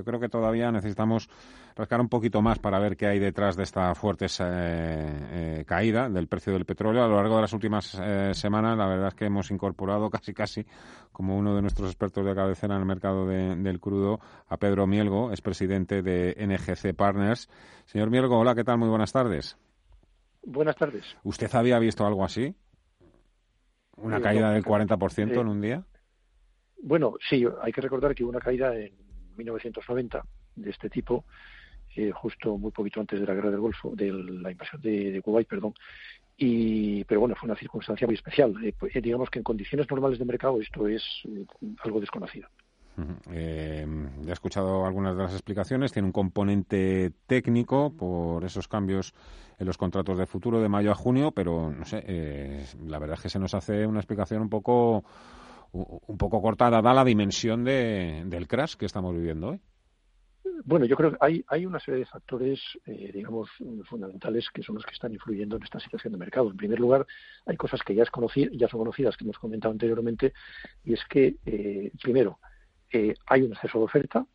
yo creo que todavía necesitamos rascar un poquito más para ver qué hay detrás de esta fuerte eh, eh, caída del precio del petróleo. A lo largo de las últimas eh, semanas, la verdad es que hemos incorporado casi casi como uno de nuestros expertos de cabecera en el mercado del crudo a Pedro Mielgo, es presidente de NGC Partners. Señor Mielgo, hola, ¿qué tal? Muy buenas tardes. Buenas tardes. ¿Usted había visto algo así? ¿Una caída del 40% en un día? Bueno, sí, hay que recordar que hubo una caída en 1990 de este tipo, eh, justo muy poquito antes de la guerra del Golfo, de la invasión de, Kuwait, perdón. Y, pero bueno, fue una circunstancia muy especial. Eh, pues, eh, digamos que en condiciones normales de mercado esto es algo desconocido. Eh, ya he escuchado algunas de las explicaciones. Tiene un componente técnico por esos cambios en los contratos de futuro de mayo a junio, pero no sé, la verdad es que se nos hace una explicación un poco un poco cortada, da la dimensión de, del crash que estamos viviendo hoy. Bueno, yo creo que hay, hay una serie de factores, eh, digamos, fundamentales que son los que están influyendo en esta situación de mercado. En primer lugar, hay cosas que ya, es ya son conocidas, que hemos comentado anteriormente, y es que, eh, primero, eh, hay un exceso de oferta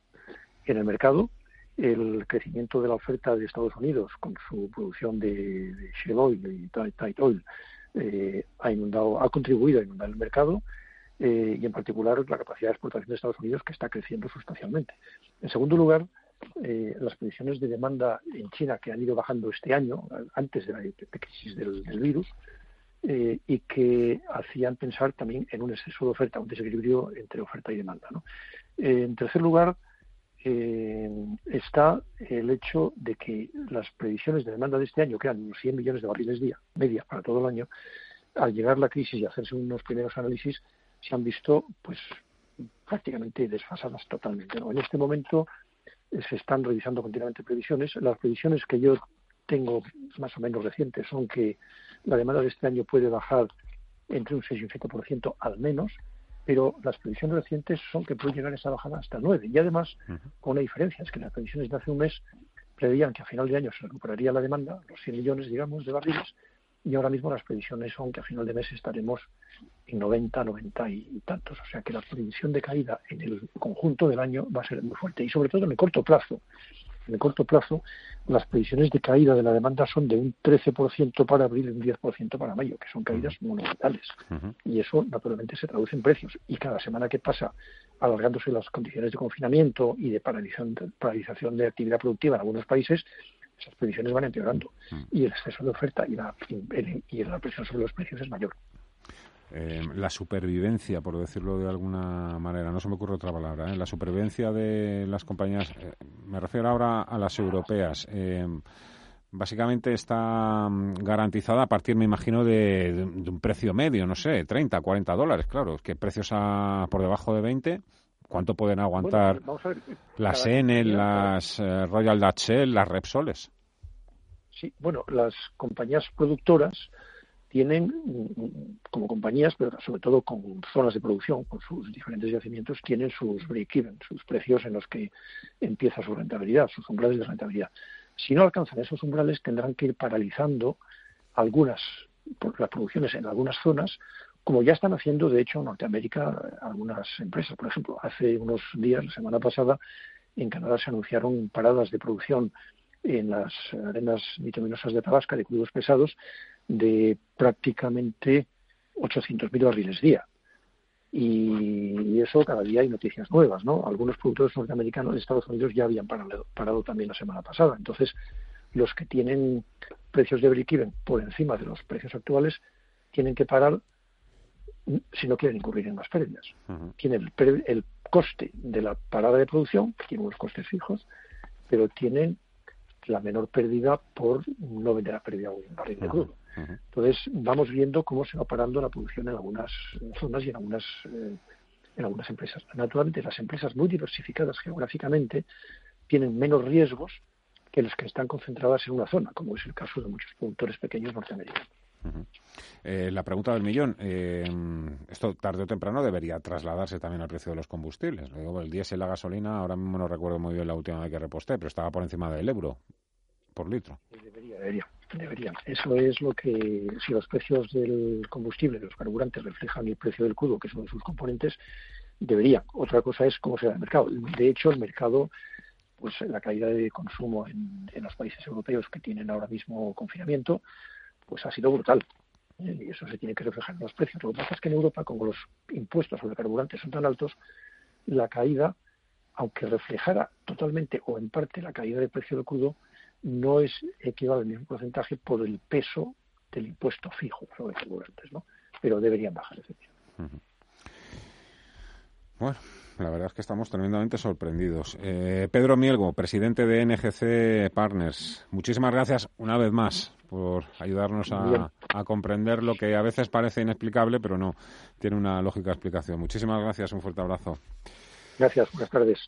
en el mercado. El crecimiento de la oferta de Estados Unidos con su producción de, de Shell Oil y Tight Oil ha, inundado, ha contribuido a inundar el mercado eh, y en particular la capacidad de exportación de Estados Unidos que está creciendo sustancialmente. En segundo lugar, eh, las previsiones de demanda en China que han ido bajando este año, antes de la crisis del, virus, eh, y que hacían pensar también en un exceso de oferta, un desequilibrio entre oferta y demanda. en tercer lugar, está el hecho de que las previsiones de demanda de este año, que eran unos 100 millones de barriles día, media para todo el año, al llegar la crisis y hacerse unos primeros análisis, se han visto pues prácticamente desfasadas totalmente. En este momento eh, se están revisando continuamente previsiones. Las previsiones que yo tengo más o menos recientes son que la demanda de este año puede bajar entre un 6 y un 7% al menos, pero las previsiones recientes son que puede llegar esa bajada hasta el 9. Y además, con una diferencia, es que las previsiones de hace un mes preveían que a final de año se recuperaría la demanda, los 100 millones, digamos, de barriles, y ahora mismo las previsiones son que a final de mes estaremos en 90, 90 y tantos. O sea que la previsión de caída en el conjunto del año va a ser muy fuerte y sobre todo en el corto plazo. En el corto plazo, las previsiones de caída de la demanda son de un 13% para abril y un 10% para mayo, que son caídas monumentales. Y eso, naturalmente, se traduce en precios. Y cada semana que pasa, alargándose las condiciones de confinamiento y de paralización de actividad productiva en algunos países, esas previsiones van empeorando mm. y el exceso de oferta y la, y la presión sobre los precios es mayor. Eh, la supervivencia, por decirlo de alguna manera, no se me ocurre otra palabra, ¿eh? la supervivencia de las compañías, eh, me refiero ahora a las europeas, básicamente está mm, garantizada a partir, me imagino, de, un precio medio, no sé, 30, 40 dólares, claro, que precios a, por debajo de 20 ¿Cuánto pueden aguantar las Enel, las eh, Royal Dutch Shell, las Repsoles? Sí, bueno, las compañías productoras tienen, como compañías, pero sobre todo con zonas de producción, con sus diferentes yacimientos, tienen sus break-even, sus precios en los que empieza su rentabilidad, sus umbrales de rentabilidad. Si no alcanzan esos umbrales, tendrán que ir paralizando algunas las producciones en algunas zonas como ya están haciendo, de hecho, en Norteamérica algunas empresas. Por ejemplo, hace unos días, la semana pasada, en Canadá se anunciaron paradas de producción en las arenas bituminosas de Tabasca de crudos pesados de prácticamente 800.000 barriles día. Y eso cada día hay noticias nuevas, ¿no? Algunos productores norteamericanos de Estados Unidos ya habían parado, parado también la semana pasada. Entonces, los que tienen precios de break-even por encima de los precios actuales tienen que parar si no quieren incurrir en más pérdidas. Tienen el, coste de la parada de producción, que tiene unos costes fijos, pero tienen la menor pérdida por no vender a pérdida un barril de crudo. Entonces, vamos viendo cómo se va parando la producción en algunas zonas y en algunas, eh, en algunas empresas. Naturalmente, las empresas muy diversificadas geográficamente tienen menos riesgos que las que están concentradas en una zona, como es el caso de muchos productores pequeños norteamericanos. Eh, la pregunta del millón. Eh, esto tarde o temprano debería trasladarse también al precio de los combustibles. El diésel, la gasolina, ahora mismo no recuerdo muy bien la última vez que reposté, pero estaba por encima del euro por litro. Debería, debería, debería. Eso es lo que, si los precios del combustible, de los carburantes, reflejan el precio del crudo, que es uno de sus componentes, debería. Otra cosa es cómo se da el mercado. De hecho, el mercado pues la caída de consumo en los países europeos que tienen ahora mismo confinamiento, pues ha sido brutal. ¿eh? Y eso se tiene que reflejar en los precios. Lo que pasa es que en Europa, como los impuestos sobre carburantes son tan altos, la caída, aunque reflejara totalmente o en parte la caída del precio del crudo, no es equivalente al mismo porcentaje por el peso del impuesto fijo sobre carburantes, ¿no? Pero deberían bajar, efectivamente. Bueno, la verdad es que estamos tremendamente sorprendidos. Eh, Pedro Mielgo, presidente de NGC Partners, muchísimas gracias una vez más por ayudarnos a, a, comprender lo que a veces parece inexplicable, pero no, tiene una lógica explicación. Muchísimas gracias, un fuerte abrazo. Gracias, buenas tardes.